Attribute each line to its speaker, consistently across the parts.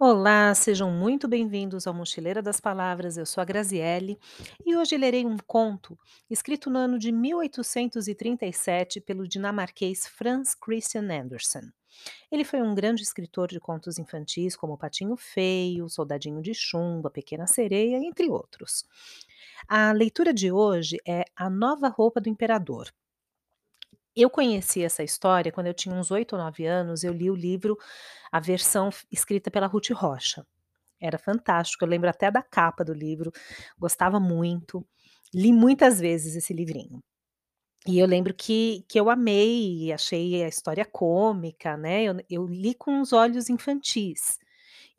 Speaker 1: Olá, sejam muito bem-vindos ao Mochileira das Palavras. Eu sou a Graziele e hoje lerei um conto escrito no ano de 1837 pelo dinamarquês Franz Christian Andersen. Ele foi um grande escritor de contos infantis como Patinho Feio, Soldadinho de Chumbo, A Pequena Sereia, entre outros. A leitura de hoje é A Nova Roupa do Imperador. Eu conheci essa história quando eu tinha uns 8 ou 9 anos, eu li o livro, a versão escrita pela Ruth Rocha. Era fantástico, eu lembro até da capa do livro, gostava muito, li muitas vezes esse livrinho. E eu lembro que que eu amei achei a história cômica, né, eu eu li com os olhos infantis,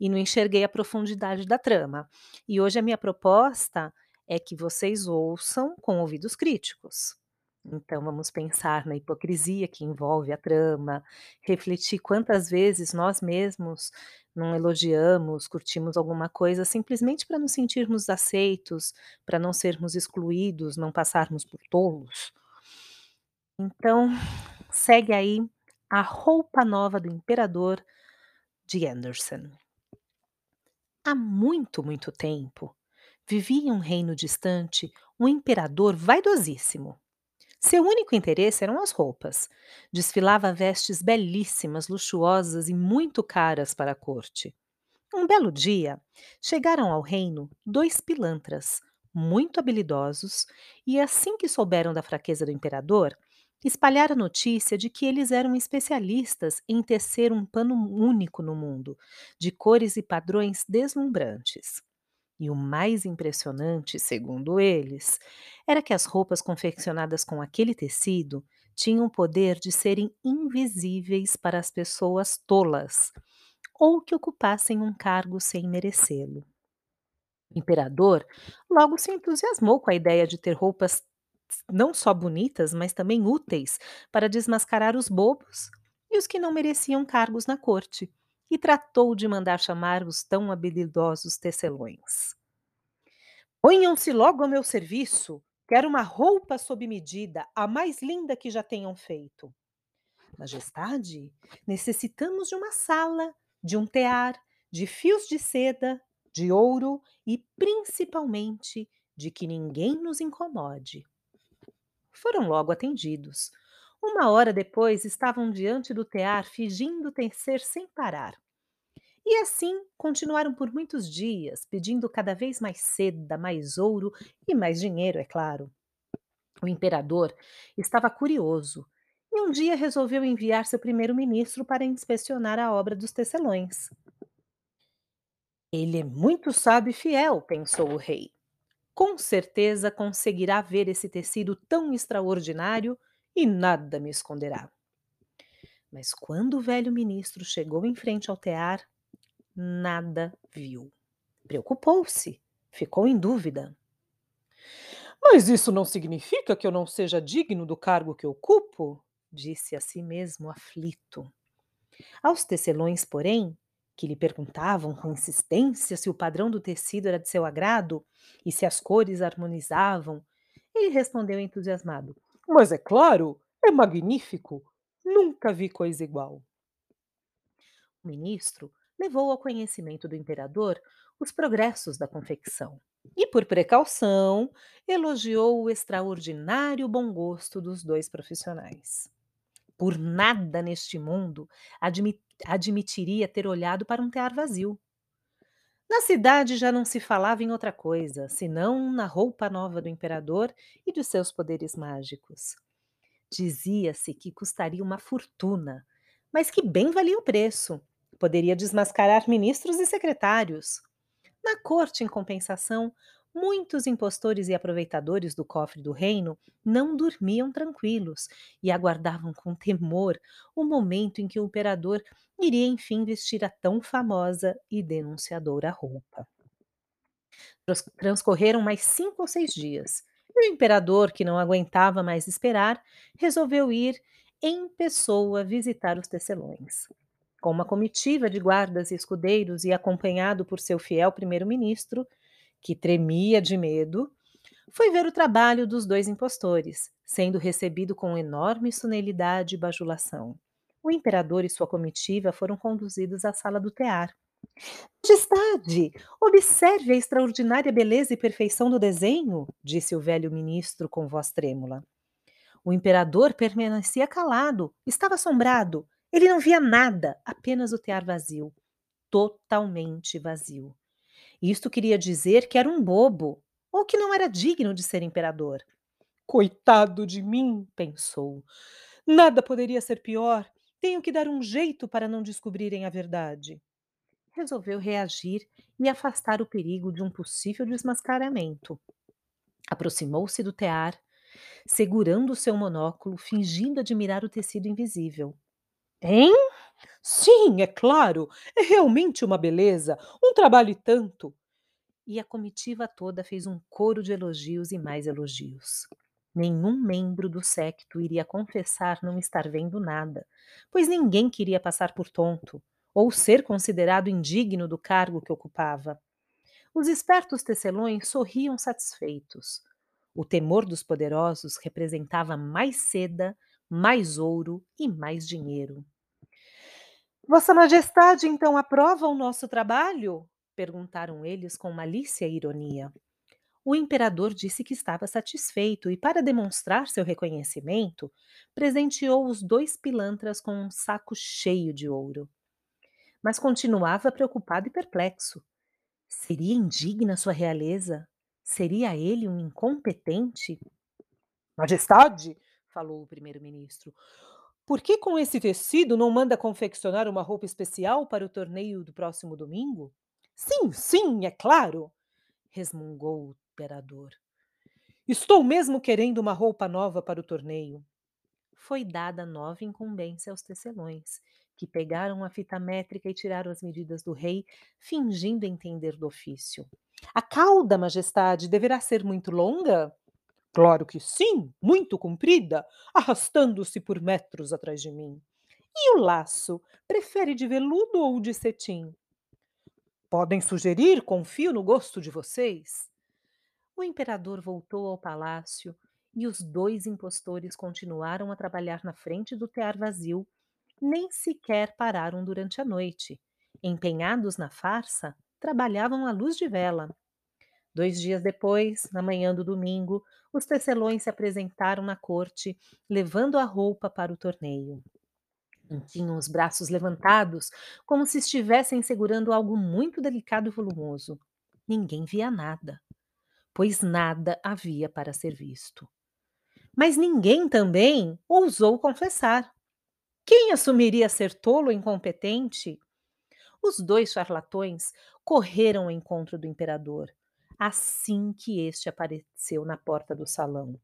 Speaker 1: e não enxerguei a profundidade da trama. E hoje a minha proposta é que vocês ouçam com ouvidos críticos. Então vamos pensar na hipocrisia que envolve a trama, refletir quantas vezes nós mesmos não elogiamos, curtimos alguma coisa simplesmente para nos sentirmos aceitos, para não sermos excluídos, não passarmos por tolos. Então, segue aí A Roupa Nova do Imperador, de Andersen. Há muito, muito tempo, vivia em um reino distante um imperador vaidosíssimo. Seu único interesse eram as roupas. Desfilava vestes belíssimas, luxuosas e muito caras para a corte. Um belo dia, chegaram ao reino dois pilantras, muito habilidosos, e assim que souberam da fraqueza do imperador, espalharam a notícia de que eles eram especialistas em tecer um pano único no mundo, de cores e padrões deslumbrantes. E o mais impressionante, segundo eles, era que as roupas confeccionadas com aquele tecido tinham o poder de serem invisíveis para as pessoas tolas ou que ocupassem um cargo sem merecê-lo. O imperador logo se entusiasmou com a ideia de ter roupas não só bonitas, mas também úteis para desmascarar os bobos e os que não mereciam cargos na corte, e tratou de mandar chamar os tão habilidosos tecelões. Ponham-se logo ao meu serviço. Quero uma roupa sob medida, a mais linda que já tenham feito. Majestade, necessitamos de uma sala, de um tear, de fios de seda, de ouro e, principalmente, de que ninguém nos incomode. Foram logo atendidos. Uma hora depois estavam diante do tear, fingindo tecer sem parar. E assim continuaram por muitos dias, pedindo cada vez mais seda, mais ouro e mais dinheiro, é claro. O imperador estava curioso e um dia resolveu enviar seu primeiro-ministro para inspecionar a obra dos tecelões. Ele é muito sábio e fiel, pensou o rei. Com certeza conseguirá ver esse tecido tão extraordinário e nada me esconderá. Mas quando o velho ministro chegou em frente ao tear, nada viu. Preocupou-se, ficou em dúvida. Mas isso não significa que eu não seja digno do cargo que ocupo? disse a si mesmo aflito. Aos tecelões, porém, que lhe perguntavam com insistência se o padrão do tecido era de seu agrado e se as cores harmonizavam, ele respondeu entusiasmado: Mas é claro, é magnífico! Nunca vi coisa igual. O ministro levou ao conhecimento do imperador os progressos da confecção e, por precaução, elogiou o extraordinário bom gosto dos dois profissionais. Por nada neste mundo admi- admitiria ter olhado para um tear vazio. Na cidade já não se falava em outra coisa, senão na roupa nova do imperador e de seus poderes mágicos. Dizia-se que custaria uma fortuna, mas que bem valia o preço. Poderia desmascarar ministros e secretários. Na corte, em compensação, muitos impostores e aproveitadores do cofre do reino não dormiam tranquilos e aguardavam com temor o momento em que o imperador iria enfim vestir a tão famosa e denunciadora roupa. Transcorreram mais cinco ou seis dias. E o imperador, que não aguentava mais esperar, resolveu ir em pessoa visitar os tecelões. Com uma comitiva de guardas e escudeiros e acompanhado por seu fiel primeiro-ministro, que tremia de medo, foi ver o trabalho dos dois impostores, sendo recebido com enorme solenidade e bajulação. O imperador e sua comitiva foram conduzidos à sala do tear. Majestade, observe a extraordinária beleza e perfeição do desenho, disse o velho ministro com voz trêmula. O imperador permanecia calado, estava assombrado. Ele não via nada, apenas o tear vazio. Totalmente vazio. Isto queria dizer que era um bobo, ou que não era digno de ser imperador. Coitado de mim, pensou. Nada poderia ser pior. Tenho que dar um jeito para não descobrirem a verdade. Resolveu reagir e afastar o perigo de um possível desmascaramento. Aproximou-se do tear, segurando seu monóculo, fingindo admirar o tecido invisível. Hein? Sim, é claro. É realmente uma beleza. Um trabalho e tanto. E a comitiva toda fez um coro de elogios e mais elogios. Nenhum membro do séquito iria confessar não estar vendo nada, pois ninguém queria passar por tonto ou ser considerado indigno do cargo que ocupava. Os espertos tecelões sorriam satisfeitos. O temor dos poderosos representava mais seda, mais ouro e mais dinheiro. Vossa Majestade então aprova o nosso trabalho? perguntaram eles com malícia e ironia. O imperador disse que estava satisfeito e, para demonstrar seu reconhecimento, presenteou os dois pilantras com um saco cheio de ouro. Mas continuava preocupado e perplexo. Seria indigna sua realeza? Seria ele um incompetente? Majestade, falou o primeiro-ministro, por que com esse tecido não manda confeccionar uma roupa especial para o torneio do próximo domingo? Sim, sim, é claro, resmungou o imperador. Estou mesmo querendo uma roupa nova para o torneio. Foi dada nova incumbência aos tecelões, que pegaram a fita métrica e tiraram as medidas do rei, fingindo entender do ofício. A cauda, majestade, deverá ser muito longa? Claro que sim, muito comprida, arrastando-se por metros atrás de mim. E o laço, prefere de veludo ou de cetim? Podem sugerir, confio no gosto de vocês. O imperador voltou ao palácio e os dois impostores continuaram a trabalhar na frente do tear vazio, nem sequer pararam durante a noite. Empenhados na farsa, trabalhavam à luz de vela. Dois dias depois, na manhã do domingo, os tecelões se apresentaram na corte, levando a roupa para o torneio. Tinham os braços levantados, como se estivessem segurando algo muito delicado e volumoso. Ninguém via nada, pois nada havia para ser visto. Mas ninguém também ousou confessar. Quem assumiria ser tolo ou incompetente? Os dois charlatões correram ao encontro do imperador, assim que este apareceu na porta do salão.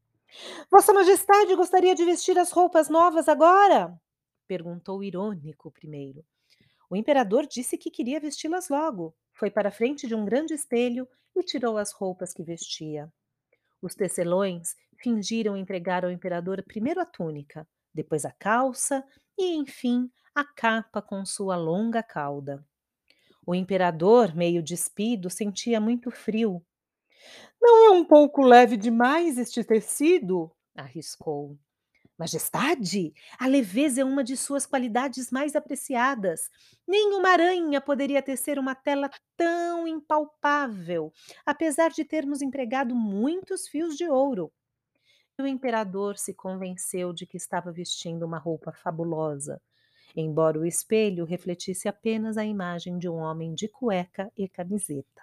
Speaker 1: Vossa Majestade gostaria de vestir as roupas novas agora? perguntou irônico o primeiro. O imperador disse que queria vesti-las logo. Foi para a frente de um grande espelho e tirou as roupas que vestia. Os tecelões fingiram entregar ao imperador primeiro a túnica, depois a calça e, enfim, a capa com sua longa cauda. O imperador, meio despido, sentia muito frio. Não é um pouco leve demais este tecido? arriscou. Majestade, a leveza é uma de suas qualidades mais apreciadas. Nenhuma aranha poderia tecer uma tela tão impalpável, apesar de termos empregado muitos fios de ouro. E o imperador se convenceu de que estava vestindo uma roupa fabulosa, embora o espelho refletisse apenas a imagem de um homem de cueca e camiseta.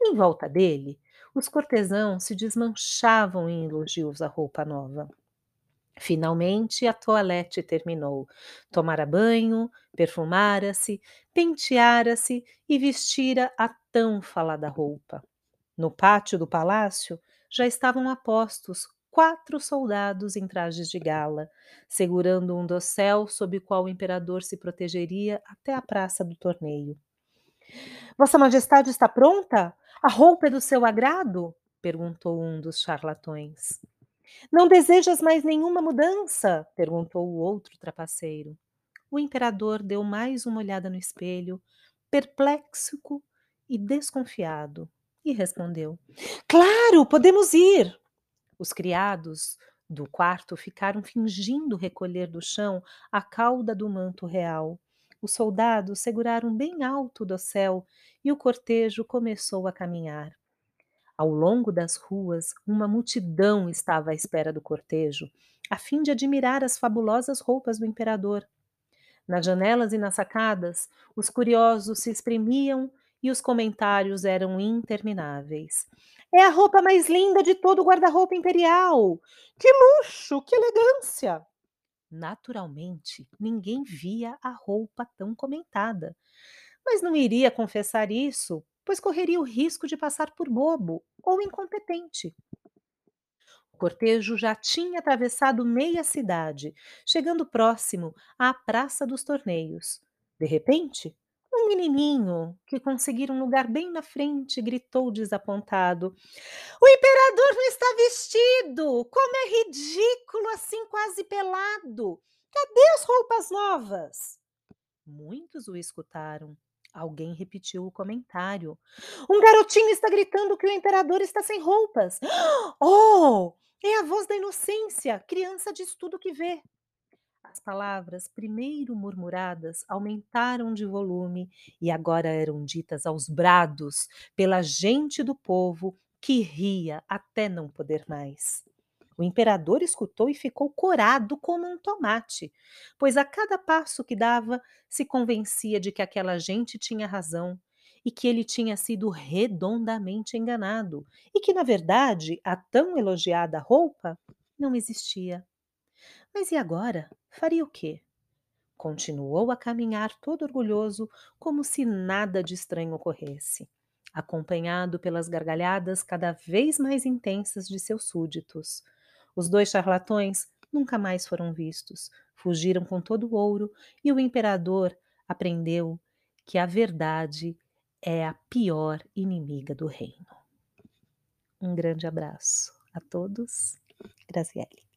Speaker 1: Em volta dele, os cortesãos se desmanchavam em elogios à roupa nova. Finalmente a toilette terminou. Tomara banho, perfumara-se, penteara-se e vestira a tão falada roupa. No pátio do palácio já estavam apostos quatro soldados em trajes de gala, segurando um dossel sob o qual o imperador se protegeria até a praça do torneio. Vossa Majestade está pronta? A roupa é do seu agrado? perguntou um dos charlatões. Não desejas mais nenhuma mudança? perguntou o outro trapaceiro. O imperador deu mais uma olhada no espelho, perplexo e desconfiado, e respondeu: Claro, podemos ir. Os criados do quarto ficaram fingindo recolher do chão a cauda do manto real, Os soldados seguraram bem alto do céu e o cortejo começou a caminhar. Ao longo das ruas, uma multidão estava à espera do cortejo, a fim de admirar as fabulosas roupas do imperador. Nas janelas e nas sacadas, os curiosos se espremiam e os comentários eram intermináveis. É a roupa mais linda de todo o guarda-roupa imperial! Que luxo, que elegância! Naturalmente, ninguém via a roupa tão comentada, mas não iria confessar isso, pois correria o risco de passar por bobo ou incompetente. O cortejo já tinha atravessado meia cidade, chegando próximo à Praça dos Torneios. De repente, um menininho, que conseguira um lugar bem na frente, gritou desapontado: O imperador não está vestido! Como é ridículo assim, quase pelado! Cadê as roupas novas? Muitos o escutaram. Alguém repetiu o comentário. Um garotinho está gritando que o imperador está sem roupas. Oh! É a voz da inocência. Criança diz tudo que vê. As palavras, primeiro murmuradas, aumentaram de volume e agora eram ditas aos brados pela gente do povo que ria até não poder mais. O imperador escutou e ficou corado como um tomate, pois a cada passo que dava se convencia de que aquela gente tinha razão e que ele tinha sido redondamente enganado e que, na verdade, a tão elogiada roupa não existia. Mas e agora? Faria o quê? Continuou a caminhar todo orgulhoso, como se nada de estranho ocorresse, acompanhado pelas gargalhadas cada vez mais intensas de seus súditos. Os dois charlatões nunca mais foram vistos, fugiram com todo o ouro e o imperador aprendeu que a verdade é a pior inimiga do reino. Um grande abraço a todos. Graziele.